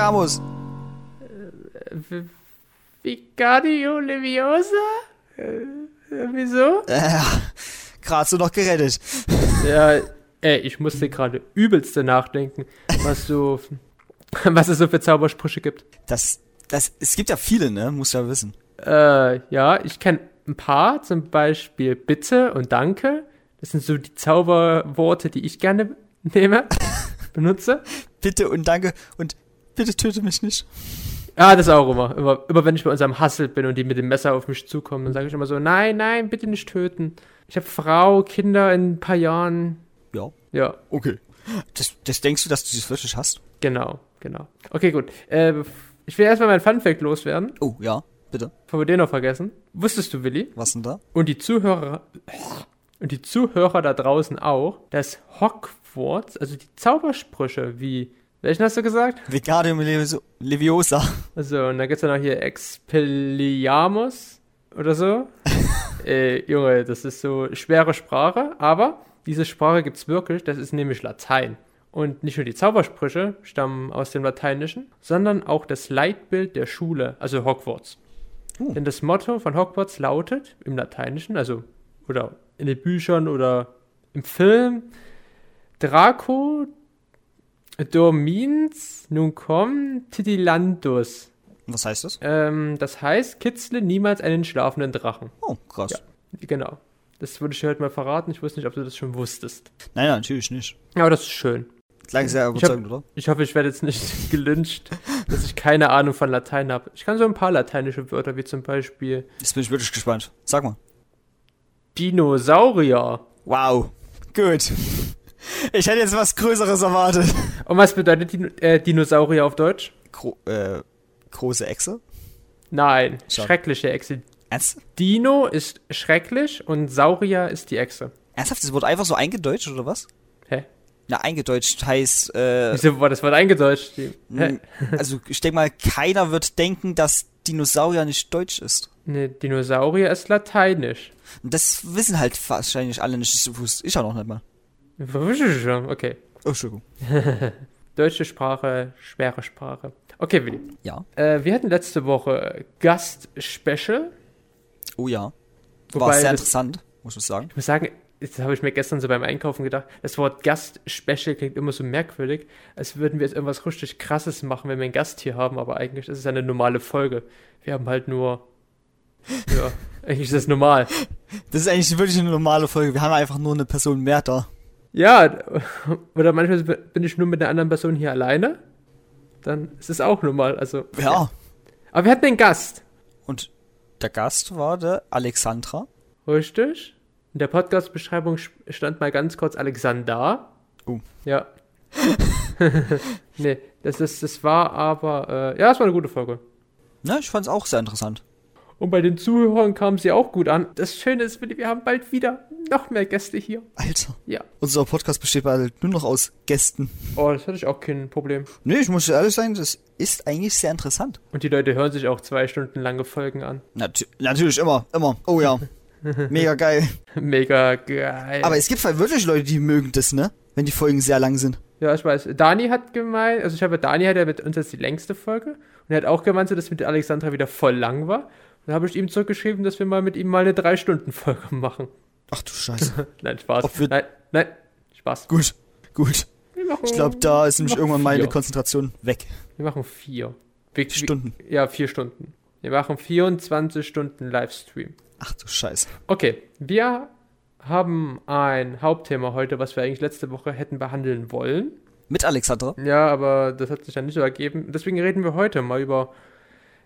Expelliarmus. Vicario Leviosa? Äh, wieso? Äh, gerade so noch gerettet. Ja, ey, ich musste gerade übelste nachdenken, was so, was es so für Zaubersprüche gibt. Das, das, es gibt ja viele, ne? Muss ja wissen. Äh, ja, ich kenne ein paar, zum Beispiel Bitte und Danke. Das sind so die Zauberworte, die ich gerne nehme, benutze. Bitte und danke und bitte töte mich nicht. Ja, das auch immer. immer. Immer wenn ich bei unserem Hassel bin und die mit dem Messer auf mich zukommen, dann sage ich immer so, nein, nein, bitte nicht töten. Ich habe Frau, Kinder in ein paar Jahren. Ja. Ja, Okay. Das, das denkst du, dass du das wirklich hast? genau, genau. Okay, gut. Äh, ich will erstmal meinen Funfact loswerden, Oh, ja. Bitte. bevor wir den noch vergessen. Wusstest du, Willi? Was denn da? Und die Zuhörer und die Zuhörer da draußen auch, dass Hogwarts, also die Zaubersprüche wie welchen hast du gesagt? Vegadium Leviosa-. Also, und da gibt's ja noch hier Expelliarmus oder so. äh, Junge, das ist so schwere Sprache, aber diese Sprache gibt's wirklich, das ist nämlich Latein. Und nicht nur die Zaubersprüche stammen aus dem Lateinischen, sondern auch das Leitbild der Schule, also Hogwarts. Uh. Denn das Motto von Hogwarts lautet im Lateinischen, also oder in den Büchern oder im Film, Draco Dormins nunquam titilantus. Was heißt das? Ähm, das heißt, kitzle niemals einen schlafenden Drachen. Oh, krass. Ja. Genau. Das würde ich dir heute mal verraten. Ich wusste nicht, ob du das schon wusstest. Nein, nein, natürlich nicht. Aber das ist schön. Klang sehr überzeugend, oder? Ich hoffe, ich werde jetzt nicht gelyncht, dass ich keine Ahnung von Latein habe. Ich kann so ein paar lateinische Wörter, wie zum Beispiel Jetzt bin ich wirklich gespannt. Sag mal. Dinosaurier. Wow. Gut. Ich hätte jetzt was Größeres erwartet. Und was bedeutet Dino äh, Dinosaurier auf Deutsch? Gro äh, große Echse? Nein, Schade. schreckliche Echse. Ernst? Dino ist schrecklich und Saurier ist die Echse. Ernsthaft? Das wurde einfach so eingedeutscht, oder was? Hä? Na, eingedeutscht heißt, äh, Wieso war das Wort eingedeutscht? Also ich denke mal, keiner wird denken, dass Dinosaurier nicht deutsch ist. Ne, Dinosaurier ist lateinisch. Das wissen halt wahrscheinlich alle nicht. Wusste ich auch noch nicht mal. Okay. Oh, Entschuldigung. Deutsche Sprache, schwere Sprache. Okay, Willi. Ja. Äh, wir hatten letzte Woche Gast-Special. Oh ja. War Wobei sehr das- interessant, muss ich sagen. Ich muss sagen, das habe ich mir gestern so beim Einkaufen gedacht. Das Wort Gast-Special klingt immer so merkwürdig, als würden wir jetzt irgendwas richtig Krasses machen, wenn wir einen Gast hier haben, aber eigentlich ist es eine normale Folge. Wir haben halt nur. Ja, eigentlich ist das normal. Das ist eigentlich wirklich eine normale Folge. Wir haben einfach nur eine Person mehr da. Ja, oder manchmal bin ich nur mit einer anderen Person hier alleine. Dann ist es auch normal. Also, Ja. Aber wir hatten einen Gast. Und der Gast war der Alexandra. Richtig. In der Podcast-Beschreibung sch- stand mal ganz kurz Alexander. Oh. Ja. nee, das, ist, das war aber, äh, ja, es war eine gute Folge. Ne, ich fand's auch sehr interessant. Und bei den Zuhörern kam sie auch gut an. Das Schöne ist, wir haben bald wieder noch mehr Gäste hier. Alter. Ja. Unser Podcast besteht bald nur noch aus Gästen. Oh, das hatte ich auch kein Problem. Nee, ich muss ehrlich sein, das ist eigentlich sehr interessant. Und die Leute hören sich auch zwei Stunden lange Folgen an. Natu natürlich, immer, immer. Oh ja. Mega geil. Mega geil. Aber es gibt halt wirklich Leute, die mögen das, ne? Wenn die Folgen sehr lang sind. Ja, ich weiß. Dani hat gemeint, also ich habe Dani hat ja mit uns jetzt die längste Folge und er hat auch gemeint, so, dass mit Alexandra wieder voll lang war. Dann habe ich ihm zurückgeschrieben, dass wir mal mit ihm mal eine drei Stunden Folge machen. Ach du Scheiße. nein, Spaß. Nein, nein, Spaß. gut, gut. Machen, Ich glaube, da ist nämlich irgendwann meine vier. Konzentration weg. Wir machen vier. Wir, Stunden. Wir, ja, vier Stunden. Wir machen 24 Stunden Livestream. Ach du Scheiße. Okay, wir haben ein Hauptthema heute, was wir eigentlich letzte Woche hätten behandeln wollen. Mit Alexandra? Ja, aber das hat sich dann nicht so ergeben. Deswegen reden wir heute mal über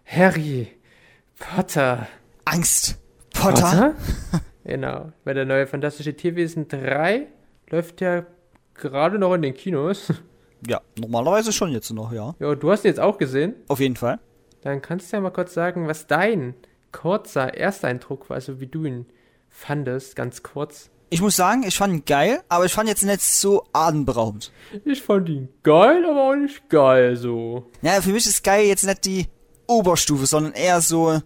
Harry Potter. Angst. Potter? genau. Weil der neue Fantastische Tierwesen 3 läuft ja gerade noch in den Kinos. Ja, normalerweise schon jetzt noch, ja. ja, du hast ihn jetzt auch gesehen. Auf jeden Fall. Dann kannst du ja mal kurz sagen, was dein kurzer Ersteindruck war, also wie du ihn fandest, ganz kurz. Ich muss sagen, ich fand ihn geil, aber ich fand jetzt nicht so atemberaubend. Ich fand ihn geil, aber auch nicht geil so. Ja, für mich ist geil jetzt nicht die Oberstufe, sondern eher so ein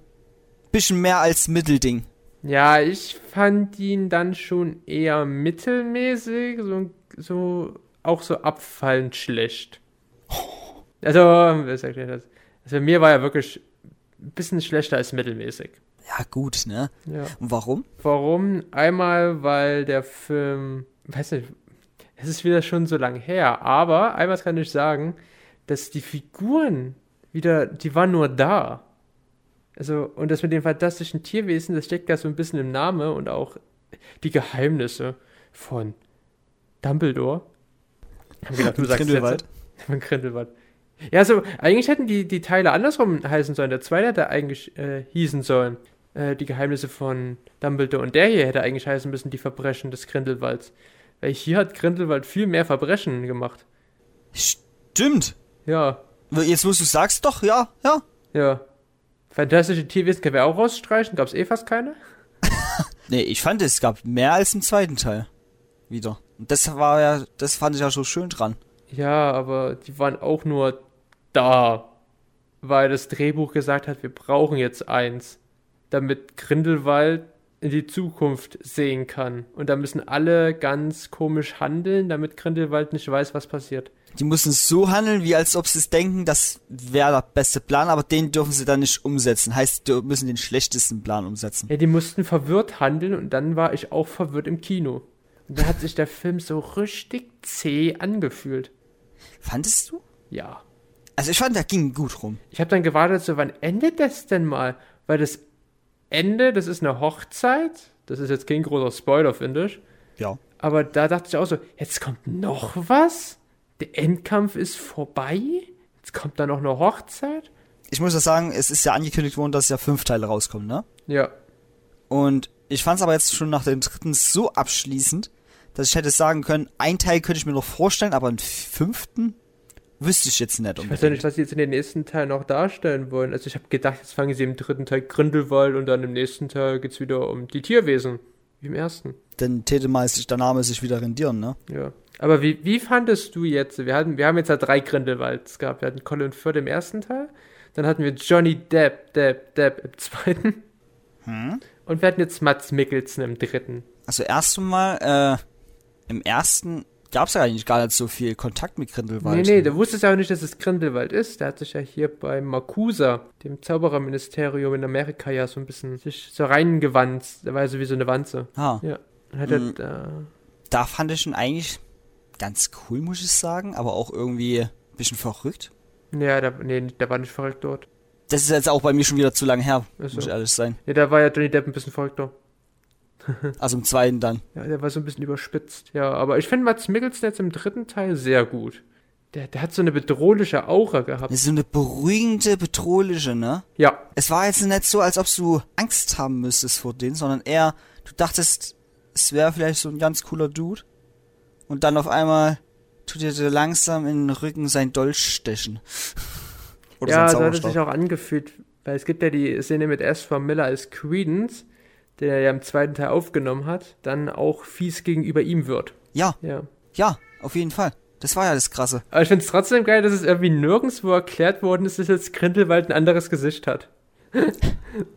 bisschen mehr als Mittelding. Ja, ich fand ihn dann schon eher mittelmäßig, so, so auch so abfallend schlecht. Also, was ihr das? Also mir war er wirklich ein bisschen schlechter als mittelmäßig. Ja, gut, ne? Ja. Und warum? Warum? Einmal, weil der Film, weiß nicht, es ist wieder schon so lang her, aber einmal kann ich sagen, dass die Figuren wieder, die waren nur da. Also, und das mit den fantastischen Tierwesen, das steckt ja so ein bisschen im Namen und auch die Geheimnisse von Dumbledore. Gedacht, du sagst Grindelwald. Von Grindelwald. Ja, so, eigentlich hätten die, die Teile andersrum heißen sollen. Der zweite hätte eigentlich äh, hießen sollen. Äh, die Geheimnisse von Dumbledore. Und der hier hätte eigentlich heißen müssen, die Verbrechen des Grindelwalds. Weil hier hat Grindelwald viel mehr Verbrechen gemacht. Stimmt. Ja, Jetzt, wo du sagst, doch, ja, ja. ja. Fantastische Tierwesen können wir auch rausstreichen. Gab es eh fast keine. Nee, ich fand, es gab mehr als im zweiten Teil. Wieder. Und das war ja, das fand ich ja so schön dran. Ja, aber die waren auch nur da, weil das Drehbuch gesagt hat, wir brauchen jetzt eins, damit Grindelwald in die Zukunft sehen kann. Und da müssen alle ganz komisch handeln, damit Grindelwald nicht weiß, was passiert. Die mussten so handeln, wie als ob sie es denken, das wäre der beste Plan, aber den dürfen sie dann nicht umsetzen. Heißt, die müssen den schlechtesten Plan umsetzen. Ja, die mussten verwirrt handeln und dann war ich auch verwirrt im Kino. Und da hat sich der Film so richtig zäh angefühlt. Fandest du? Ja. Also ich fand, der ging gut rum. Ich habe dann gewartet, so wann endet das denn mal? Weil das Ende, das ist eine Hochzeit. Das ist jetzt kein großer Spoiler, finde ich. Ja. Aber da dachte ich auch so, jetzt kommt noch was? Der Endkampf ist vorbei? Jetzt kommt da noch eine Hochzeit? Ich muss ja sagen, es ist ja angekündigt worden, dass ja fünf Teile rauskommen, ne? Ja. Und ich fand es aber jetzt schon nach dem dritten so abschließend, dass ich hätte sagen können, ein Teil könnte ich mir noch vorstellen, aber einen fünften wüsste ich jetzt nicht. Ich weiß ja nicht, was sie jetzt in den nächsten Teil noch darstellen wollen. Also ich habe gedacht, jetzt fangen sie im dritten Teil Grindelwald und dann im nächsten Teil geht's wieder um die Tierwesen. Wie im ersten. Dann täte sich der Name sich wieder rendieren, ne? Ja. Aber wie, wie fandest du jetzt? Wir, hatten, wir haben jetzt ja drei Grindelwalds gehabt. Wir hatten Colin Firth im ersten Teil. Dann hatten wir Johnny Depp, Depp, Depp im zweiten. Hm? Und wir hatten jetzt Mats Mikkelsen im dritten. Also erst einmal, äh, im ersten gab es ja eigentlich gar nicht so viel Kontakt mit Grindelwald. Nee, nee, du wusstest ja auch nicht, dass es Grindelwald ist. Der hat sich ja hier bei Makusa, dem Zaubererministerium in Amerika, ja so ein bisschen sich so reingewandt. Der war ja so wie so eine Wanze. Ah, Ja. Hat Mhm. da. da fand ich ihn eigentlich ganz cool, muss ich sagen, aber auch irgendwie ein bisschen verrückt. Ja, der, nee, der war nicht verrückt dort. Das ist jetzt auch bei mir schon wieder zu lange her, Ach so. muss ich ehrlich sein. Nee, da war ja Johnny Depp ein bisschen verrückter. Also im zweiten dann. Ja, der war so ein bisschen überspitzt. Ja, aber ich finde Mats Mikkelsen jetzt im dritten Teil sehr gut. Der, der hat so eine bedrohliche Aura gehabt. So eine beruhigende, bedrohliche, ne? Ja, Es war jetzt nicht so, als ob du Angst haben müsstest vor denen, sondern eher, du dachtest, es wäre vielleicht so ein ganz cooler Dude. Und dann auf einmal tut er dir langsam in den Rücken sein Dolch stechen. Oder ja, so hat es sich auch angefühlt, weil es gibt ja die Szene mit Ezra Miller als Credence, der er ja im zweiten Teil aufgenommen hat, dann auch fies gegenüber ihm wird. Ja, Ja. ja, auf jeden Fall. Das war ja das Krasse. Aber ich finde es trotzdem geil, dass es irgendwie nirgendwo erklärt worden ist, dass jetzt Grindelwald ein anderes Gesicht hat.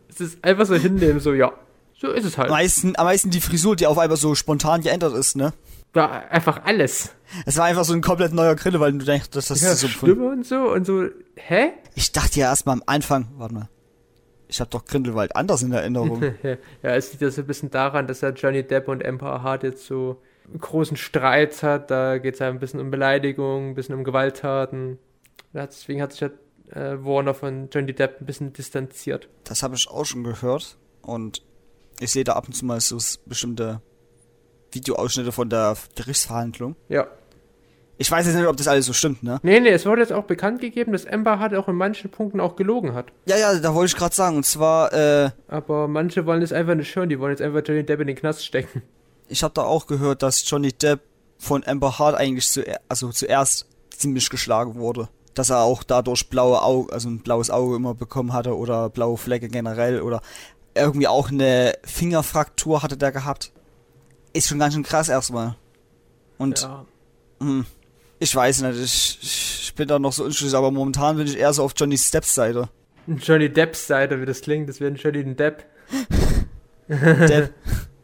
es ist einfach so hinnehmen, so, ja, so ist es Am halt. meisten, am meisten die Frisur, die auf einmal so spontan geändert ist, ne? Ja, einfach alles. Es war einfach so ein komplett neuer Grille, weil du denkst, dass das Ja, so Stimme und so und so, hä? Ich dachte ja erstmal am Anfang, warte mal. Ich habe doch Grindelwald anders in Erinnerung. ja, es liegt ja so ein bisschen daran, dass ja Johnny Depp und Amber Hart jetzt so einen großen Streit hat. Da geht es ja ein bisschen um Beleidigung, ein bisschen um Gewalttaten. Deswegen hat sich ja äh, Warner von Johnny Depp ein bisschen distanziert. Das habe ich auch schon gehört. Und ich sehe da ab und zu mal so bestimmte Videoausschnitte von der Gerichtsverhandlung. Ja. Ich weiß jetzt nicht, ob das alles so stimmt, ne? Nee, nee, es wurde jetzt auch bekannt gegeben, dass Amber Hart auch in manchen Punkten auch gelogen hat. Ja, ja, da wollte ich gerade sagen. Und zwar, äh, Aber manche wollen es einfach nicht hören, die wollen jetzt einfach Johnny Depp in den Knast stecken. ich habe da auch gehört, dass Johnny Depp von Amber Hart eigentlich zu, also zuerst ziemlich geschlagen wurde. Dass er auch dadurch blaue Augen, also ein blaues Auge immer bekommen hatte oder blaue Flecke generell oder irgendwie auch eine Fingerfraktur hatte der gehabt. Ist schon ganz schön krass erstmal. Und Ja. hm, ich weiß nicht, ich, ich bin da noch so unschlüssig, aber momentan bin ich eher so auf Johnny Steps Seite. Johnny Depps Seite, wie das klingt, das wäre ein Johnny Depp. Depp.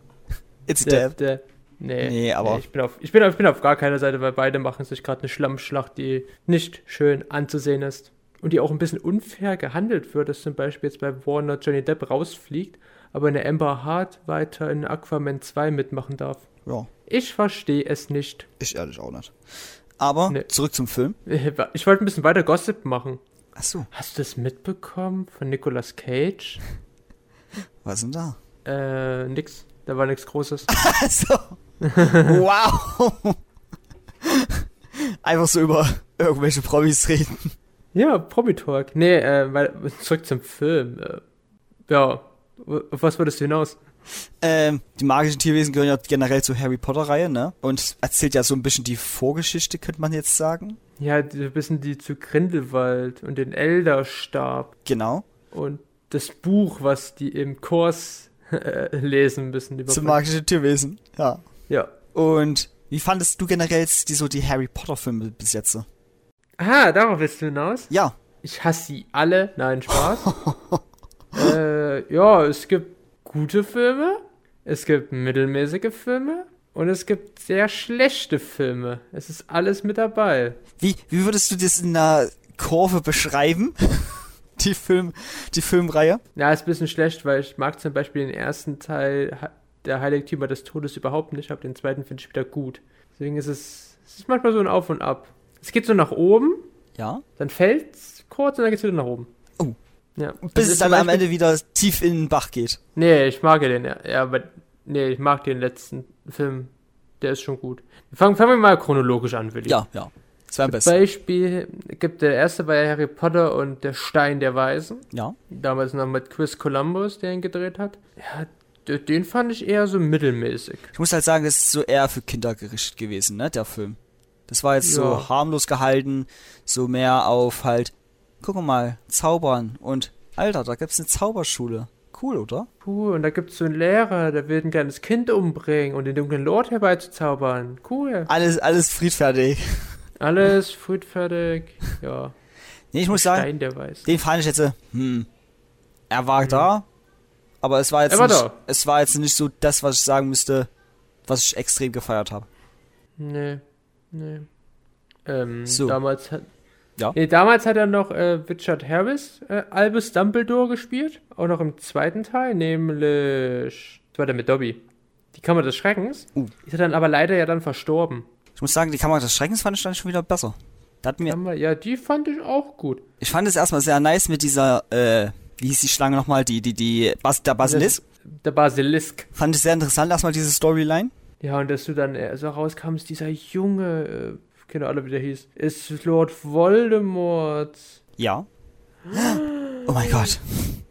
It's Depp. Depp. Nee, Nee, aber- ich, bin auf, ich, bin auf, ich bin auf gar keiner Seite, weil beide machen sich gerade eine Schlammschlacht, die nicht schön anzusehen ist. Und die auch ein bisschen unfair gehandelt wird, dass zum Beispiel jetzt bei Warner Johnny Depp rausfliegt, aber eine Amber Hart weiter in Aquaman 2 mitmachen darf. Ja, Ich verstehe es nicht. ich ehrlich auch nicht. Aber Nee. zurück zum Film. Ich wollte ein bisschen weiter Gossip machen. Achso, Hast du das mitbekommen von Nicolas Cage? was denn da? Äh, nix. Da war nichts Großes. Achso. wow. Einfach so über irgendwelche Promis reden. Ja, Promi-Talk. Nee, äh, weil, zurück zum Film. Äh, ja, auf was würdest du hinaus? Ähm, die magischen Tierwesen gehören ja generell zur Harry Potter-Reihe, ne? Und erzählt ja so ein bisschen die Vorgeschichte, könnte man jetzt sagen. Ja, ein bisschen die zu Grindelwald und den Elderstab Genau. und das Buch, was die im Kurs äh, lesen müssen. über- Zum magischen Tierwesen, ja. Ja. Und wie fandest du generell die, so die Harry Potter-Filme bis jetzt? so? Ah, darauf willst du hinaus? Ja. Ich hasse sie alle. Nein, Spaß. äh, ja, es gibt gute Filme, es gibt mittelmäßige Filme und es gibt sehr schlechte Filme. Es ist alles mit dabei. Wie, wie würdest du das in einer Kurve beschreiben? Die Film, die Filmreihe? Ja, ist ein bisschen schlecht, weil ich mag zum Beispiel den ersten Teil der Heiligtümer des Todes überhaupt nicht, aber den zweiten finde ich wieder gut. Deswegen ist es, es ist manchmal so ein Auf und Ab. Es geht so nach oben, Ja. dann fällt es kurz und dann geht es wieder nach oben. Ja. Bis Das es dann am Ende wieder tief in den Bach geht. Nee, ich mag ja den, ja, ja, aber nee, ich mag den letzten Film. Der ist schon gut. Fangen, fangen wir mal chronologisch an, Willi. Ja, ja. Das wäre besten. Beispiel gibt der erste war ja Harry Potter und der Stein der Weisen. Ja. Damals noch mit Chris Columbus, der ihn gedreht hat. Ja, den fand ich eher so mittelmäßig. Ich muss halt sagen, das ist so eher für Kinder gerichtet gewesen, ne, der Film. Das war jetzt so Ja. harmlos gehalten, so mehr auf halt, guck mal, Zaubern und, Alter, da gibt's eine Zauberschule. Cool, oder? Cool, und da gibt's so einen Lehrer, der will ein kleines Kind umbringen und den dunklen Lord herbeizuzaubern. Cool. Alles, alles friedfertig. Alles friedfertig. Ja. Nee, ich muss sagen, Stein der Weisen. den fand ich jetzt, äh, hm, er war da, aber es war jetzt Er war nicht, da. es war jetzt nicht so das, was ich sagen müsste, was ich extrem gefeiert habe. Nee, nee. Ähm, So. damals hat. Ja. Nee, damals hat er noch äh, Richard Harris, äh, Albus Dumbledore gespielt. Auch noch im zweiten Teil, nämlich. Das war der mit Dobby. Die Kammer des Schreckens. Uh. Ist er dann aber leider ja dann verstorben. Ich muss sagen, die Kamera des Schreckens fand ich dann schon wieder besser. Da hat mir, wir- Ja, die fand ich auch gut. ich fand es erstmal sehr nice mit dieser, äh, wie hieß die Schlange nochmal, die, die, die, Bas der Basilisk. Der Basilisk. Fand ich sehr interessant, erstmal diese Storyline. Ja, und dass du dann äh, so rauskamst, dieser Junge, äh, keine Ahnung, wie der hieß, ist Lord Voldemort. Ja. Oh mein Gott.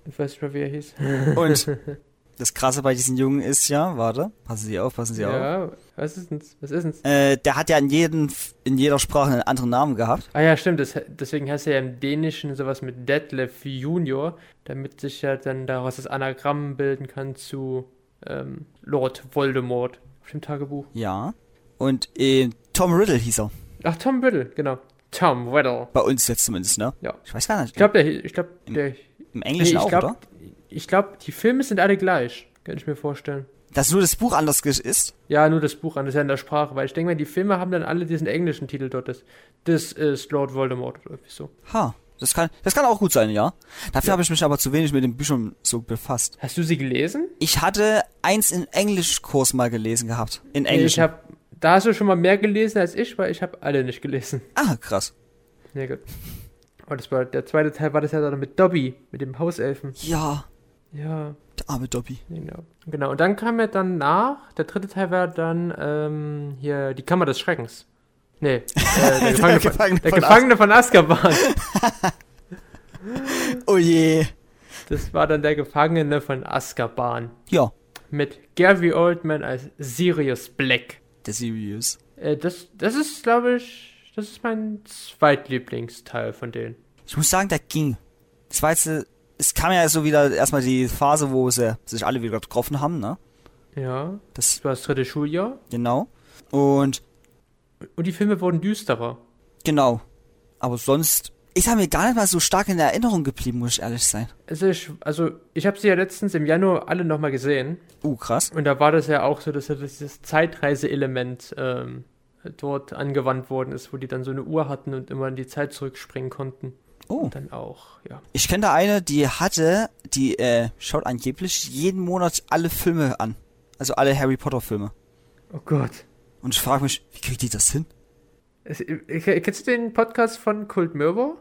Ich weiß nicht mehr, wie er hieß. Und das Krasse bei diesen Jungen ist ja, warte, passen Sie auf, passen Sie auf. Ja, was ist denn? Was ist denn? Äh, der hat ja in, jedem, in jeder Sprache einen anderen Namen gehabt. Ah ja, stimmt. Das, deswegen heißt er ja im Dänischen sowas mit Detlef Junior, damit sich ja dann daraus das Anagramm bilden kann zu ähm, Lord Voldemort auf dem Tagebuch. Ja. Und äh, Tom Riddle hieß er. Ach, Tom Riddle, genau. Tom Riddle. Bei uns jetzt zumindest, ne? Ja. Ich weiß gar nicht. Ich glaube, der, ich glaube, der, Im nee, Englischen ich auch, glaube, oder? ich glaube, die Filme sind alle gleich, kann ich mir vorstellen. Dass nur das Buch anders ist? Ja, nur das Buch an, das ist ja in der Sprache, weil ich denke mal, die Filme haben dann alle diesen englischen Titel dort. Das, das ist Lord Voldemort oder irgendwie so. Ha. Das kann, das kann auch gut sein, ja. Dafür Ja. habe ich mich aber zu wenig mit den Büchern so befasst. Hast du sie gelesen? Ich hatte eins in Englischkurs mal gelesen gehabt. In Nee, Englisch. ich habe, da hast du schon mal mehr gelesen als ich, weil ich habe alle nicht gelesen. ah, krass. Ja, gut. Und das war, der zweite Teil war das ja dann mit Dobby, mit dem Hauselfen. Ja, Ja, der arme Dobby. genau. Genau, und dann kam ja dann nach, der dritte Teil war dann ähm, hier die Kammer des Schreckens. Nee, äh, der, Gefangene, von, Gefangene der von Gefangene von Azkaban. Oh je. Das war dann der Gefangene von Azkaban. Ja, Mit Gary Oldman als Sirius Black. Der Sirius. Äh, das, das ist, glaube ich, das ist mein zweitlieblingsteil von denen. Ich muss sagen, der ging. Das war jetzt, äh, es kam ja so wieder erstmal die Phase, wo sie sich alle wieder getroffen haben, ne? Ja, Das, das war das dritte Schuljahr. genau. Und, Und die Filme wurden düsterer. genau. Aber sonst ist mir gar nicht mal so stark in Erinnerung geblieben, muss ich ehrlich sein. Also ich, also ich habe sie ja letztens im Januar alle nochmal gesehen. Uh, krass. Und da war das ja auch so, dass dieses Zeitreise-Element ähm, dort angewandt worden ist, wo die dann so eine Uhr hatten und immer in die Zeit zurückspringen konnten. Oh. Und dann auch, ja. Ich kenne da eine, die hatte, die äh, schaut angeblich jeden Monat alle Filme an. Also alle Harry Potter Filme. Oh Gott. Und ich frage mich, wie kriegt die das hin? Kennst du den Podcast von Kult Mirror?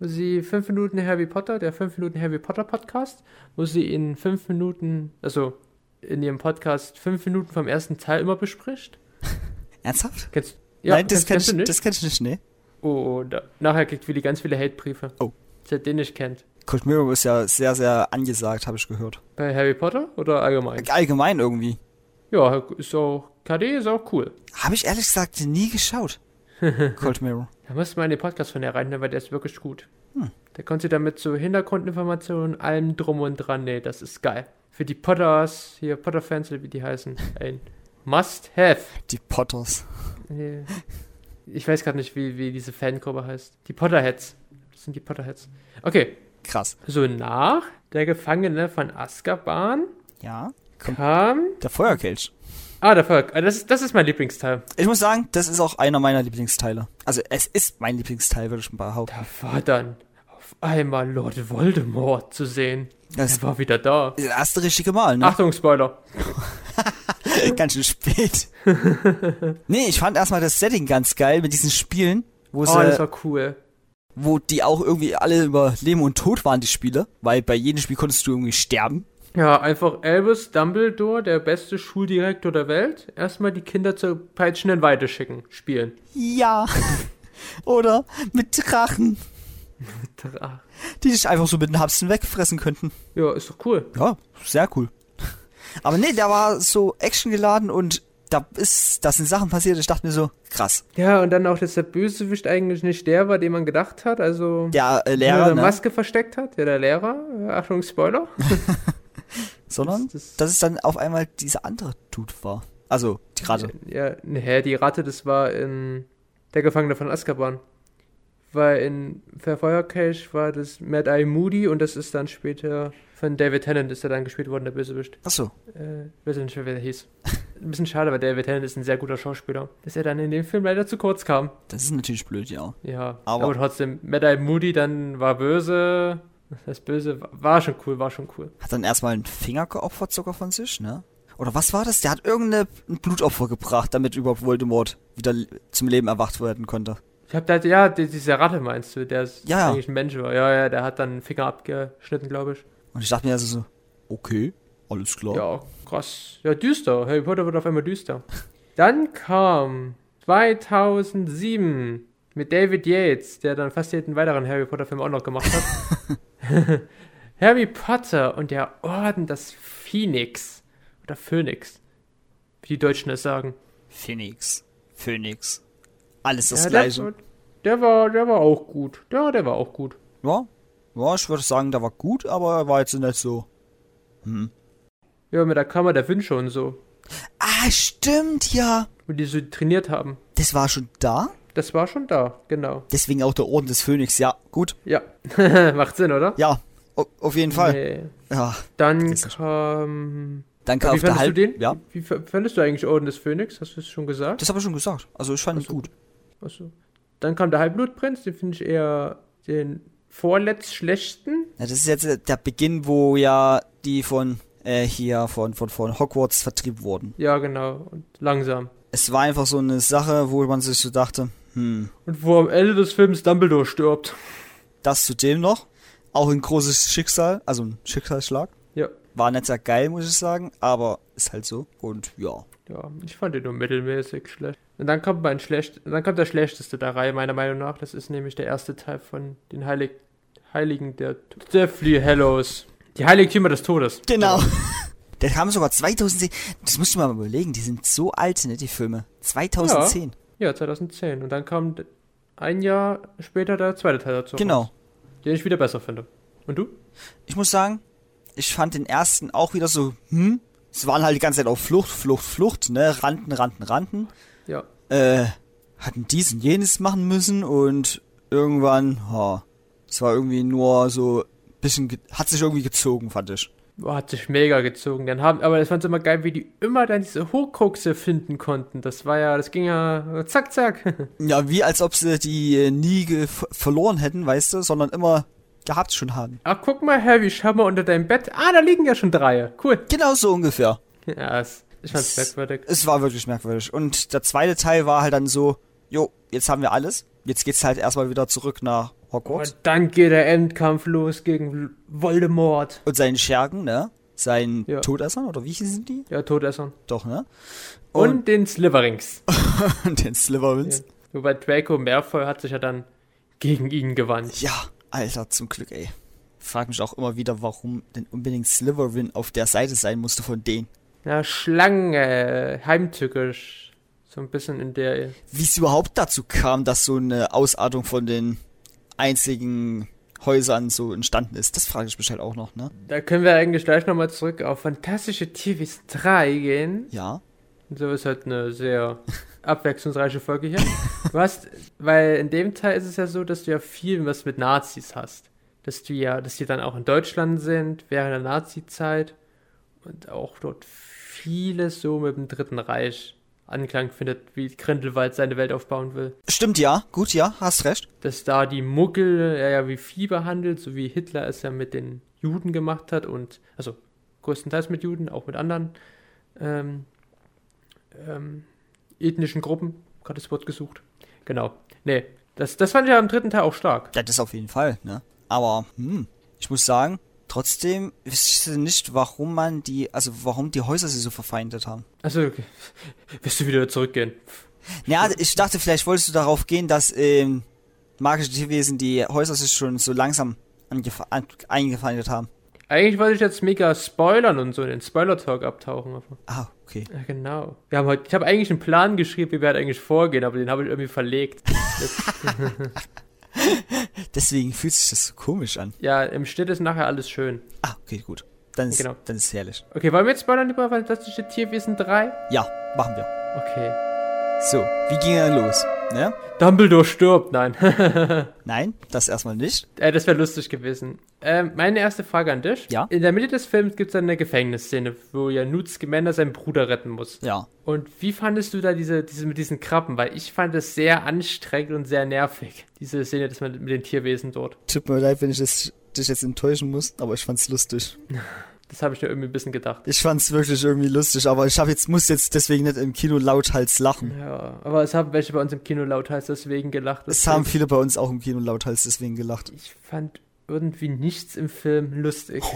Wo sie fünf Minuten Harry Potter, der fünf Minuten Harry Potter Podcast, wo sie in fünf Minuten, also in ihrem Podcast fünf Minuten vom ersten Teil immer bespricht. Ernsthaft? Kennst, ja, Nein, das kennst, kenn ich, das kenn ich nicht, nee. Oh, da, nachher kriegt Willi ganz viele Hatebriefe. Oh. Der den nicht kennt. Cold Mirror ist ja sehr, sehr angesagt, habe ich gehört. Bei Harry Potter oder allgemein? Allgemein irgendwie. Ja, ist auch, KD ist auch cool. Habe ich ehrlich gesagt nie geschaut. Cold Mirror. Da musst du mal in den Podcast von der rein, weil der ist wirklich gut. Hm. Der konnte sie damit so Hintergrundinformationen, allem drum und dran. Nee, das ist geil. Für die Potters, hier Potter-Fans, wie die heißen, ein Must-Have. Die Potters. Ich weiß gerade nicht, wie, wie diese Fangruppe heißt. Die Potterheads. Das sind die Potterheads. Okay. Krass. So nach der Gefangene von Azkaban ja, kam der Feuerkelch. Ah, der Feuer. Das ist, das ist mein Lieblingsteil. Ich muss sagen, das ist auch einer meiner Lieblingsteile. Also es ist mein Lieblingsteil, würde ich mal behaupten. Da war dann auf einmal Lord Voldemort zu sehen. Das er war wieder da. Das erste richtige Mal, ne? Achtung, Spoiler. ganz schön spät. nee, ich fand erstmal das Setting ganz geil mit diesen Spielen. Wo oh, sie, das war cool. Wo die auch irgendwie alle über Leben und Tod waren, die Spiele. Weil bei jedem Spiel konntest du irgendwie sterben. Ja, einfach Albus Dumbledore, der beste Schuldirektor der Welt, erstmal die Kinder zur peitschenden Weide schicken, spielen. Ja. Oder mit Drachen. mit Drachen. Die sich einfach so mit den Hapsen wegfressen könnten. Ja, ist doch cool. Ja, sehr cool. Aber nee, der war so actiongeladen und da ist, da sind Sachen passiert, ich dachte mir so, krass. Ja, und dann auch, dass der Bösewicht eigentlich nicht der war, den man gedacht hat, also. Der äh, Lehrer. Der eine ne? Maske versteckt hat, ja, der Lehrer. Achtung, Spoiler. Sondern, das, das, dass es dann auf einmal dieser andere Dude war. Also, die Ratte. Ja, ne, die Ratte, das war in Der Gefangene von Azkaban. Weil in Feuerkelch war das Mad Eye Moody und das ist dann später von David Tennant ist er dann gespielt worden, der Bösewicht. Ach so. Äh, weiß nicht mehr, wer der hieß. Ein bisschen schade, weil David Tennant ist ein sehr guter Schauspieler. Dass er dann in dem Film leider zu kurz kam. Das ist natürlich blöd, ja. Ja, aber, aber trotzdem, Mad Eye Moody dann war böse. Das Böse war schon cool, war schon cool. Hat dann erstmal einen Finger geopfert sogar von sich, ne? Oder was war das? Der hat irgendein Blutopfer gebracht, damit überhaupt Voldemort wieder zum Leben erwacht werden konnte. Ich hab da, ja, diese Ratte meinst du, der ist ja. eigentlich ein Mensch war. Ja, ja, der hat dann einen Finger abgeschnitten, glaube ich. Und ich dachte mir also so, okay, alles klar. Ja, krass. Ja, düster. Harry Potter wird auf einmal düster. Dann kam 2007 mit David Yates, der dann fast jeden weiteren Harry Potter Film auch noch gemacht hat. Harry Potter und der Orden des Phoenix. Oder Phönix. Wie die Deutschen es sagen. Phoenix. Phoenix. Alles das ja, gleiche. Der, der, war, der war auch gut. Ja, der war auch gut. Ja, ja, ich würde sagen, der war gut, aber er war jetzt nicht so. Hm. Ja, mit der Kammer der Wünsche und so. Ah, stimmt, ja. Wo die so trainiert haben. Das war schon da? Das war schon da, genau. Deswegen auch der Orden des Phönix, ja, gut. Ja, macht Sinn, oder? Ja, auf jeden Fall. Nee. Ja. Dann kam. Dann kam wie fandest Halb du den? Ja. Wie, fandest du eigentlich Orden des Phönix? Hast du es schon gesagt? Das habe ich schon gesagt. Also ich fand ihn gut. Achso. Dann kam der Halbblutprinz, den finde ich eher den vorletzt schlechten. Ja, das ist jetzt äh, der Beginn, wo ja die von äh, hier von, von, von Hogwarts vertrieben wurden. Ja, genau. Und langsam. Es war einfach so eine Sache, wo man sich so dachte, hm. Und wo am Ende des Films Dumbledore stirbt. Das zudem noch. Auch ein großes Schicksal, also ein Schicksalsschlag. Ja. War nicht sehr geil, muss ich sagen, aber ist halt so. Und ja. Ja, ich fand den nur mittelmäßig schlecht. Und dann kommt mein schlecht, dann kommt der schlechteste der Reihe, meiner Meinung nach. Das ist nämlich der erste Teil von den Heilig, Heiligen der Deathly Hallows. Die Heiligtümer des Todes. Genau. Der kam sogar 2010. Das musst du mal überlegen, die sind so alt, ne, die Filme. 2010. Ja, ja 2010. Und dann kam ein Jahr später der zweite Teil dazu. Genau. Raus, den ich wieder besser finde. Und du? Ich muss sagen, ich fand den ersten auch wieder so, hm, es waren halt die ganze Zeit auf Flucht, Flucht, Flucht, ne, rannten, rannten, rannten. Ja. Äh, hatten dies und jenes machen müssen und irgendwann, ha, es war irgendwie nur so ein bisschen, hat sich irgendwie gezogen, fand ich. Boah, hat sich mega gezogen. Dann haben, aber das fand immer geil, wie die immer dann diese Horcruxe finden konnten. Das war ja, das ging ja zack, zack. Ja, wie als ob sie die äh, nie verloren hätten, weißt du, sondern immer gehabt schon haben. Ach, guck mal, Harry, schau mal unter deinem Bett. Ah, da liegen ja schon drei. Cool. Genau so ungefähr. Ja, es, ich fand's Es- merkwürdig. Es war wirklich merkwürdig. Und der zweite Teil war halt dann so, jo, jetzt haben wir alles. Jetzt geht's halt erstmal wieder zurück nach Hogwarts. Und dann geht der Endkampf los gegen Voldemort. Und seinen Schergen, ne? Seinen Ja. Todessern, oder wie hießen die? Ja, Todessern. Doch, ne? Und, den Slytherins. und den Slytherins. Ja. Wobei Draco Malfoy hat sich ja dann gegen ihn gewandt. Ja, Alter, zum Glück, ey. Frag mich auch immer wieder, warum denn unbedingt Slytherin auf der Seite sein musste von denen. Ja, Schlange, heimtückisch. So ein bisschen in der. Wie es überhaupt dazu kam, dass so eine Ausartung von den einzigen Häusern so entstanden ist, das frage ich mich halt auch noch, ne? Da können wir eigentlich gleich nochmal zurück auf Fantastische Tierwesen 3 gehen. Ja. So ist halt eine sehr abwechslungsreiche Folge hier. Du hast, weil in dem Teil ist es ja so, dass du ja viel was mit Nazis hast. Dass du ja, dass die dann auch in Deutschland sind, während der Nazi-Zeit und auch dort vieles so mit dem Dritten Reich Anklang findet, wie Grindelwald seine Welt aufbauen will. Stimmt, ja. Gut, ja, hast recht. Dass da die Muggel er ja wie Vieh behandelt, so wie Hitler es ja mit den Juden gemacht hat und, also größtenteils mit Juden, auch mit anderen ähm, ähm, ethnischen Gruppen. Gerade das Wort gesucht. Genau. Nee, das, das fand ich ja im dritten Teil auch stark. Ja, das auf jeden Fall, ne? Aber, hm, ich muss sagen, trotzdem wüsste ich nicht, warum man die, also warum die Häuser sie so verfeindet haben. Also, okay. wirst du wieder zurückgehen? Ja, ich dachte, vielleicht wolltest du darauf gehen, dass ähm, magische Tierwesen die Häuser sich schon so langsam eingefeindet haben. Eigentlich wollte ich jetzt mega spoilern und so in den Spoiler-Talk abtauchen. Aber, Ah, okay. ja, genau. Wir haben heute, ich habe eigentlich einen Plan geschrieben, wie wir halt eigentlich vorgehen, aber den habe ich irgendwie verlegt. Deswegen fühlt sich das so komisch an. Ja, im Schnitt ist nachher alles schön. Ah, okay, gut. Dann ist, Genau. dann ist herrlich. Okay, wollen wir jetzt spoilern über Fantastische Tierwesen 3? Ja, machen wir. Okay. So, wie ging er los? Ne? Dumbledore stirbt, nein. Nein, das erstmal nicht. äh, das wäre lustig gewesen. Ähm, meine erste Frage an dich. Ja? In der Mitte des Films gibt es eine Gefängnisszene, wo ja Newt Scamander seinen Bruder retten muss. Ja. Und wie fandest du da diese, diese mit diesen Krabben? Weil ich fand es sehr anstrengend und sehr nervig, diese Szene das mit, mit den Tierwesen dort. Tut mir leid, wenn ich das, dich jetzt enttäuschen muss, aber ich fand's lustig. Das habe ich mir irgendwie ein bisschen gedacht. Ich fand's wirklich irgendwie lustig, aber ich hab jetzt, muss jetzt deswegen nicht im Kino lauthals lachen. Ja, aber es haben welche bei uns im Kino lauthals deswegen gelacht. Es deswegen- haben viele bei uns auch im Kino lauthals deswegen gelacht. Ich fand irgendwie nichts im Film lustig.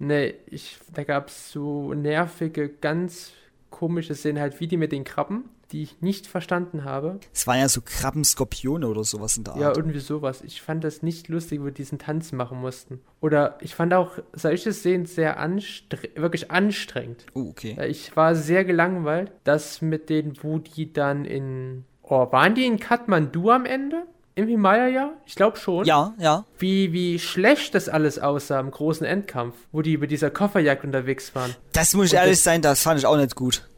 Nee, ich, da gab es so nervige, ganz komische Szenen, halt wie die mit den Krabben, die ich nicht verstanden habe. Es waren ja so Krabbenskorpione oder sowas in der Ja, Art. irgendwie sowas. Ich fand das nicht lustig, wo wir diesen Tanz machen mussten. Oder ich fand auch solche Szenen sehr anstre wirklich anstrengend. oh, okay. Ich war sehr gelangweilt. Das mit denen, wo die dann in. Oh, waren die in Kathmandu am Ende? Im Himalaya? Ich glaube schon. Ja, ja. Wie, wie schlecht das alles aussah im großen Endkampf, wo die über dieser Kofferjagd unterwegs waren. Das muss ich Und ehrlich das- sein, das fand ich auch nicht gut.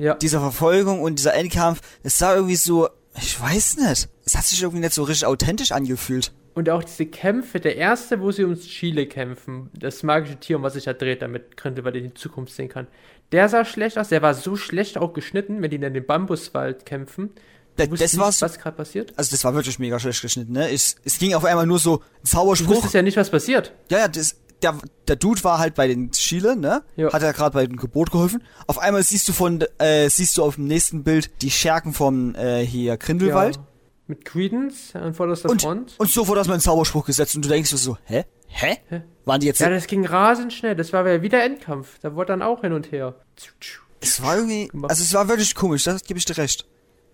Ja. Diese Verfolgung und dieser Endkampf, es sah irgendwie so, ich weiß nicht. Es hat sich irgendwie nicht so richtig authentisch angefühlt. Und auch diese Kämpfe, der erste, wo sie ums Chile kämpfen, das magische Tier, um was sich da dreht, damit Grindelwald in die Zukunft sehen kann. Der sah schlecht aus, der war so schlecht auch geschnitten, wenn die in den Bambuswald kämpfen. Da, das war was gerade passiert. also das war wirklich mega schlecht geschnitten, ne? Es, es ging auf einmal nur so ein Du Zauberspruch. wusstest ja nicht, was passiert. Ja, ja, das, der, der Dude war halt bei den Chile, ne? Ja. Hat ja gerade bei dem Gebot geholfen. Auf einmal siehst du von, äh, siehst du auf dem nächsten Bild die Schergen vom, äh, hier Grindelwald. Ja. Mit Credence an vorderster Und, Front. und sofort hast du einen Zauberspruch gesetzt und du denkst dir so, hä? Hä? Hä? Waren die jetzt, Ja, das ging rasend schnell. Das war ja wieder Endkampf. Da wurde dann auch hin und her. es war irgendwie, gemacht. also es war wirklich komisch, das gebe ich dir recht.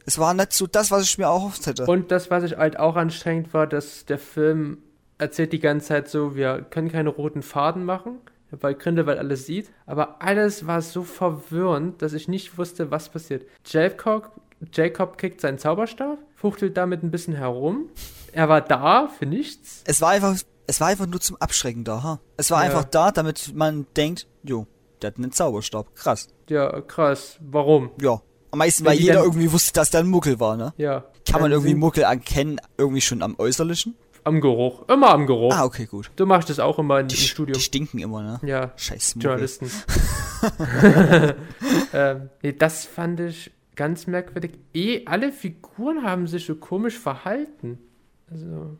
Es war nicht so das, was ich mir auch erhofft hätte. Und das, was ich halt auch anstrengend war, dass der Film erzählt die ganze Zeit so, wir können keine roten Faden machen, weil Grindelwald alles sieht. Aber alles war so verwirrend, dass ich nicht wusste, was passiert. Jacob, Jacob kriegt seinen Zauberstab, fuchtelt damit ein bisschen herum. Er war da für nichts. es war einfach, es war einfach nur zum Abschrecken da, ha? Es war Ja. einfach da, damit man denkt, jo, der hat einen Zauberstab, krass. Ja, krass. Warum? Ja, Am meisten, Wenn weil jeder irgendwie wusste, dass der ein Muckel war, ne? Ja. Kann man irgendwie Muckel erkennen, irgendwie schon am Äußerlichen? Am Geruch. Immer am Geruch. Ah, okay, gut. Du machst das auch immer in, Die, im sch- Studium. die stinken immer, ne? Ja, Scheiß. Journalisten. ähm, nee, das fand ich ganz merkwürdig. Eh, alle Figuren haben sich so komisch verhalten. Also,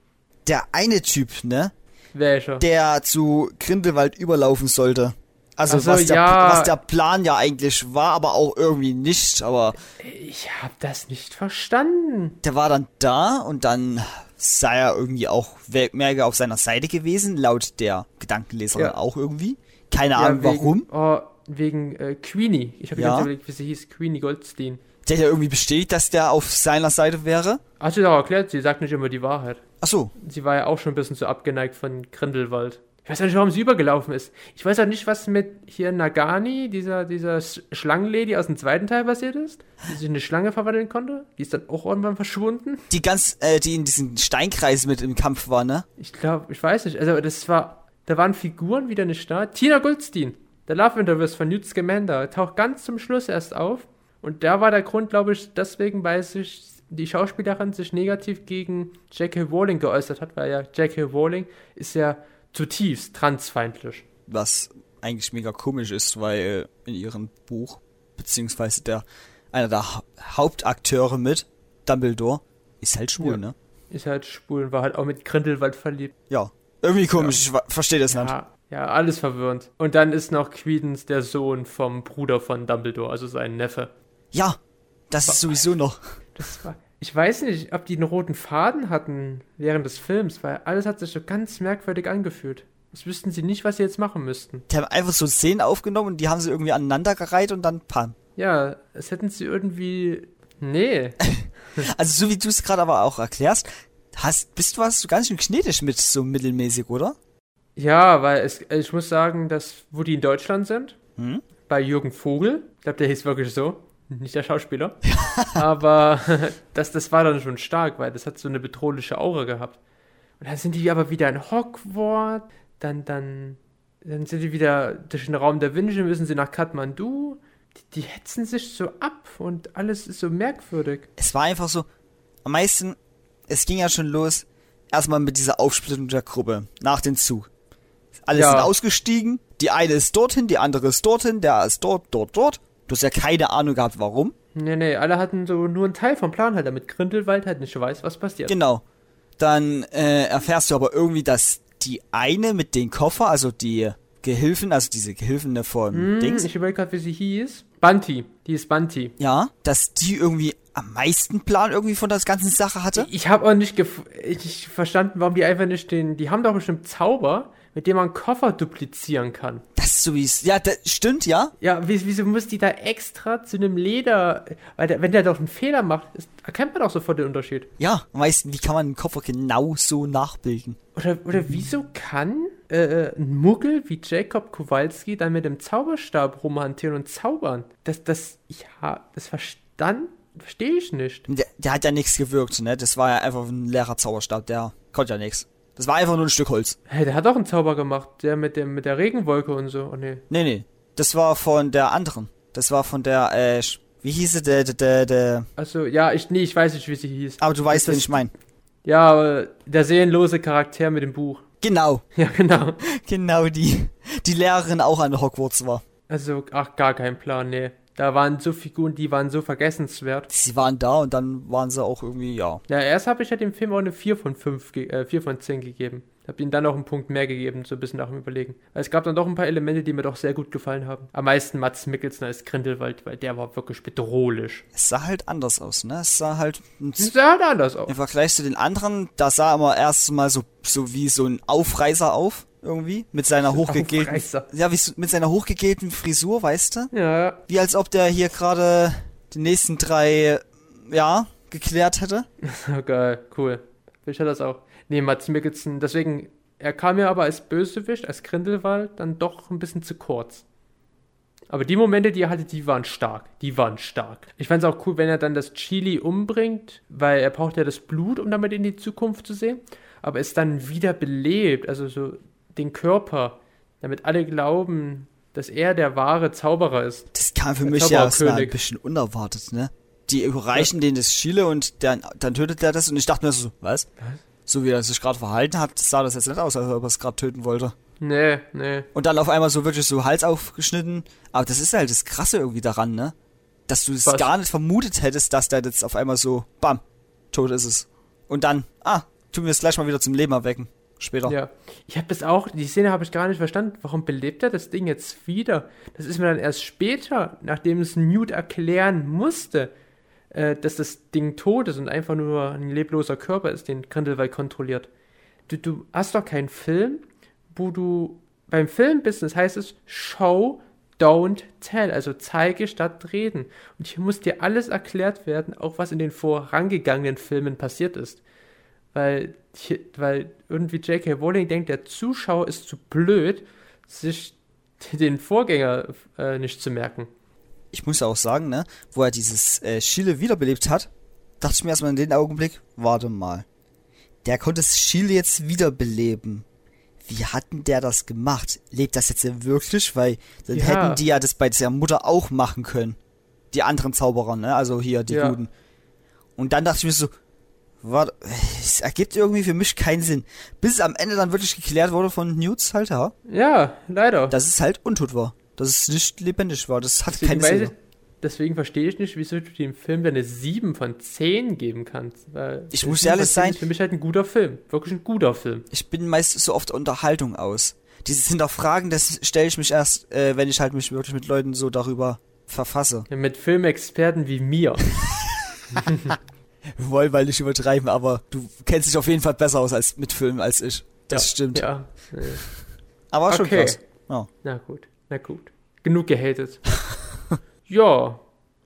Der eine Typ, ne? welcher? Der zu Grindelwald überlaufen sollte. Also Ach so, was, der, ja. was der Plan ja eigentlich war, aber auch irgendwie nicht. Aber Ich hab das nicht verstanden. der war dann da und dann sei er irgendwie auch we- mehr auf seiner Seite gewesen, laut der Gedankenleserin Ja. auch irgendwie. Keine Ja, Ahnung wegen, warum. Oh, wegen äh, Queenie. Ich habe Ja. überlegt, wie sie hieß. Queenie Goldstein. Der hat ja irgendwie bestätigt, dass der auf seiner Seite wäre. Hast du doch erklärt, sie sagt nicht immer die Wahrheit. Ach so, Sie war ja auch schon ein bisschen so abgeneigt von Grindelwald. Ich weiß auch nicht, warum sie übergelaufen ist. Ich weiß auch nicht, was mit hier Nagani, dieser, dieser Sch- Schlangenlady aus dem zweiten Teil passiert ist. Die sich in eine Schlange verwandeln konnte. Die ist dann auch irgendwann verschwunden. die ganz, äh, die in diesem Steinkreis mit im Kampf war, ne? Ich glaube, ich weiß nicht. Also, das war. Da waren Figuren wieder nicht da. Tina Goldstein, der Love Interest von Newt Scamander, taucht ganz zum Schluss erst auf. Und da war der Grund, glaube ich, deswegen, weil sich die Schauspielerin sich negativ gegen J.K. Rowling geäußert hat, weil ja J.K. Rowling ist ja zutiefst transfeindlich. Was eigentlich mega komisch ist, weil in ihrem Buch, beziehungsweise der, einer der Ha- Hauptakteure mit, Dumbledore, ist halt schwul, Ja. ne? Ist halt schwul und war halt auch mit Grindelwald verliebt. Ja. Irgendwie komisch, ich wa- verstehe das nicht. Ja, ja, alles verwirrend. Und dann ist noch Credence der Sohn vom Bruder von Dumbledore, also sein Neffe. Ja, das ist sowieso noch. Das war. Ich weiß nicht, ob die einen roten Faden hatten während des Films, weil alles hat sich so ganz merkwürdig angefühlt. Das wüssten sie nicht, was sie jetzt machen müssten. Die haben einfach so Szenen aufgenommen und die haben sie irgendwie aneinandergereiht und dann pam. Ja, es hätten sie irgendwie. Nee. Also so wie du es gerade aber auch erklärst, hast, bist du was so ganz schön gnädig mit so mittelmäßig, oder? Ja, weil es, ich muss sagen, dass, wo die in Deutschland sind, Hm? bei Jürgen Vogel, ich glaube, der hieß wirklich so, nicht der Schauspieler, aber das, das war dann schon stark, weil das hat so eine bedrohliche Aura gehabt. Und dann sind die aber wieder in Hogwarts, dann, dann, dann sind die wieder durch den Raum der Wünsche, müssen sie nach Kathmandu, die, die hetzen sich so ab und alles ist so merkwürdig. Es war einfach so, am meisten, es ging ja schon los, erstmal mit dieser Aufsplittung der Gruppe, nach dem Zug. Alle Ja. sind ausgestiegen, die eine ist dorthin, die andere ist dorthin, der ist dort, dort, dort. Du hast ja keine Ahnung gehabt, warum. Nee, nee, alle hatten so nur einen Teil vom Plan halt, damit Grindelwald halt nicht weiß, was passiert. Genau. Dann äh, erfährst du aber irgendwie, dass die eine mit den Koffer, also die Gehilfen, also diese Gehilfen von Hm, Dings, ich überlege gerade, wie sie hieß. Bunty, die ist Bunty. ja, dass die irgendwie am meisten Plan irgendwie von der ganzen Sache hatte. Ich habe auch nicht, gef ich nicht verstanden, warum die einfach nicht den. Die haben doch bestimmt Zauber, mit dem man Koffer duplizieren kann. Das so wie es, ja, das stimmt, ja. Ja, wie, wieso muss die da extra zu einem Leder. Weil der, wenn der doch einen Fehler macht, ist, erkennt man doch sofort den Unterschied. Ja, am meisten, wie kann man einen Koffer genau so nachbilden? Oder, oder wieso kann äh, ein Muggel wie Jacob Kowalski dann mit dem Zauberstab rumhantieren und zaubern? Das, das, ja, das verstand, verstehe ich nicht. Der, der hat ja nichts gewirkt, ne? Das war ja einfach ein leerer Zauberstab, der konnte ja nichts. Das war einfach nur ein Stück Holz. Hey, der hat doch einen Zauber gemacht, der mit dem mit der Regenwolke und so. Oh nee. Nee, nee. Das war von der anderen. Das war von der, äh, wie hieß sie, der, der, der, Also ja, ich nee, ich weiß nicht, wie sie hieß. aber du weißt, wen ich meine. Ja, der seelenlose Charakter mit dem Buch. Genau, Ja, genau. genau die, die Lehrerin auch an Hogwarts war. Also, ach, gar kein Plan, nee. Da waren so Figuren, die waren so vergessenswert. Sie waren da und dann waren sie auch irgendwie, ja. Ja, erst habe ich ja dem Film auch eine 4 von 5, ge- äh, 4 von 10 gegeben. Hab ihm dann auch einen Punkt mehr gegeben, so ein bisschen nach dem Überlegen. Es gab dann doch ein paar Elemente, die mir doch sehr gut gefallen haben. Am meisten Mats Mikkelsen als Grindelwald, weil der war wirklich bedrohlich. Es sah halt anders aus, ne? Es sah halt ein Das sah halt anders aus. Im Vergleich zu den anderen, da sah er immer erst mal so, so wie so ein Aufreißer auf, irgendwie. Mit seiner hochgegelten. Ja, wie, mit seiner hochgegelten Frisur, weißt du? Ja, Wie als ob der hier gerade die nächsten drei, ja, geklärt hätte. Oh, geil, cool. Ich hatte das auch. Nee, Mats Mikkelsen, deswegen, er kam mir aber als Bösewicht, als Grindelwald, dann doch ein bisschen zu kurz. Aber die Momente, die er hatte, die waren stark. Die waren stark. Ich fand es auch cool, wenn er dann das Chili umbringt, weil er braucht ja das Blut, um damit in die Zukunft zu sehen. Aber es dann wieder belebt, also so den Körper, damit alle glauben, dass er der wahre Zauberer ist. Das, kam für Der mich ja ein bisschen unerwartet, ne? Die überreichen denen das Chile und dann, dann tötet er das und ich dachte mir so, was? So wie er sich gerade verhalten hat, sah das jetzt nicht aus, als ob er es gerade töten wollte. Nee, nee. Und dann auf einmal so wirklich so Hals aufgeschnitten. Aber das ist halt das Krasse irgendwie daran, ne? Dass du es Was? gar nicht vermutet hättest, dass der jetzt auf einmal so, bam, tot ist es. Und dann, ah, tun wir es gleich mal wieder zum Leben erwecken. Später. Ja. Ich habe das auch, die Szene habe ich gar nicht verstanden. Warum belebt er das Ding jetzt wieder? Das ist mir dann erst später, nachdem es Newt erklären musste, äh, dass das Ding tot ist und einfach nur ein lebloser Körper ist, den Grindelwald kontrolliert. Du, du hast doch keinen Film, wo du beim Filmbusiness heißt es Show, don't tell, also zeige statt reden. Und hier muss dir alles erklärt werden, auch was in den vorangegangenen Filmen passiert ist. Weil, weil irgendwie J.K. Rowling denkt, der Zuschauer ist zu blöd, sich den Vorgänger äh, nicht zu merken. Ich muss ja auch sagen, ne, wo er dieses äh, Chile wiederbelebt hat, dachte ich mir erstmal in dem Augenblick, warte mal. Der konnte das Chile jetzt wiederbeleben. Wie hat denn der das gemacht? Lebt das jetzt wirklich? Weil dann Ja. hätten die ja das bei der Mutter auch machen können. Die anderen Zauberer, ne? Also hier, die Ja. Guten. Und dann dachte ich mir so, warte, es ergibt irgendwie für mich keinen Sinn. Bis es am Ende dann wirklich geklärt wurde von Newts halt, ja, Ja, leider. dass es halt untot war. Dass es nicht lebendig war. Das hat Deswegen, keine ich, deswegen verstehe ich nicht, wieso du dem Film dann eine 7 von 10 geben kannst. Weil Ich muss 7 von ehrlich 10 sein- Ist für mich halt ein guter Film. Wirklich ein guter Film. ich bin meist so oft Unterhaltung aus. Dieses Hinterfragen, das stelle ich mich erst, äh, wenn ich halt mich wirklich mit Leuten so darüber verfasse. Ja, mit Filmexperten wie mir. Wir wollen weil nicht übertreiben, aber du kennst dich auf jeden Fall besser aus als mit Filmen als ich. Das ja, stimmt. Ja. äh, Aber schon Okay. krass. Ja. Na gut, na gut. Genug gehatet. ja.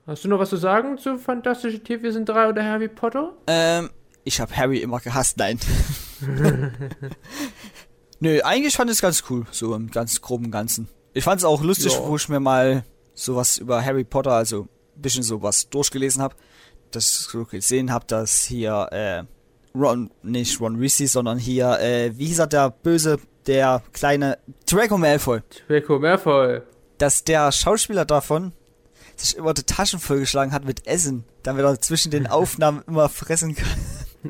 Hast du noch was zu sagen zu Fantastische Tierwesen 3 oder Harry Potter? Ähm, ich habe Harry immer gehasst, nein. Nö, eigentlich fand ich es ganz cool, so im ganz groben Ganzen. Ich fand es auch lustig, Ja. wo ich mir mal sowas über Harry Potter, also ein bisschen sowas durchgelesen habe, dass ich so gesehen habe, dass hier äh, Ron, nicht Ron Weasley, sondern hier, äh, wie hieß er, der Böse, der kleine Draco Malfoy, Draco Malfoy. dass der Schauspieler davon sich immer die Taschen vollgeschlagen hat mit Essen, damit er zwischen den Aufnahmen immer fressen kann.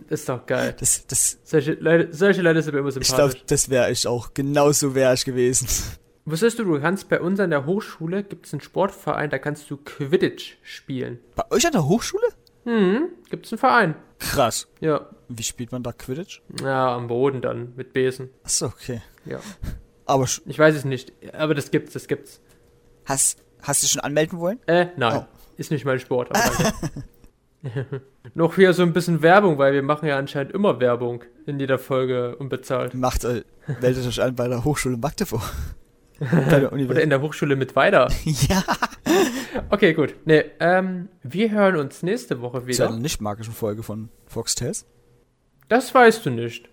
Ist doch geil. Das, das, Solche Leute, solche Leute sind mir immer ich sympathisch. glaube, das wäre ich auch. Genauso wäre ich gewesen. Wusstest du, du kannst bei uns an der Hochschule, gibt es einen Sportverein, da kannst du Quidditch spielen. Bei euch an der Hochschule? Mhm, gibt es einen Verein. Krass. Ja. Wie spielt man da Quidditch? Ja, am Boden dann, mit Besen. Achso, okay. Ja. Aber sch- Ich weiß es nicht, aber das gibt's, das gibt's. hast, hast du schon anmelden wollen? Äh, nein. Ist nicht mein Sport. Noch hier so ein bisschen Werbung, weil wir machen ja anscheinend immer Werbung in jeder Folge unbezahlt. Macht, äh, meldet euch an bei der Hochschule Magdeburg. Oder in der Hochschule mit weiter. ja. Okay, gut. Nee, ähm, wir hören uns nächste Woche Zu einer wieder. nicht magischen Folge von Fox Tales. Das weißt du nicht.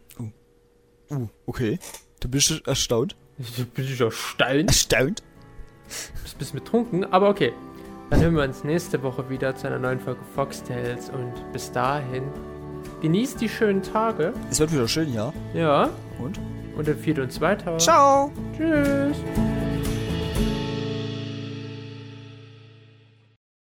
Uh, okay. Du bist erstaunt. Ich bin ich erstaunt. Erstaunt? Du bist ein bisschen betrunken, aber okay. Dann hören wir uns nächste Woche wieder zu einer neuen Folge Foxtails und bis dahin genießt die schönen Tage. Es wird wieder schön, ja. Ja. Und? Und empfiehlt uns weiter. Ciao. Tschüss.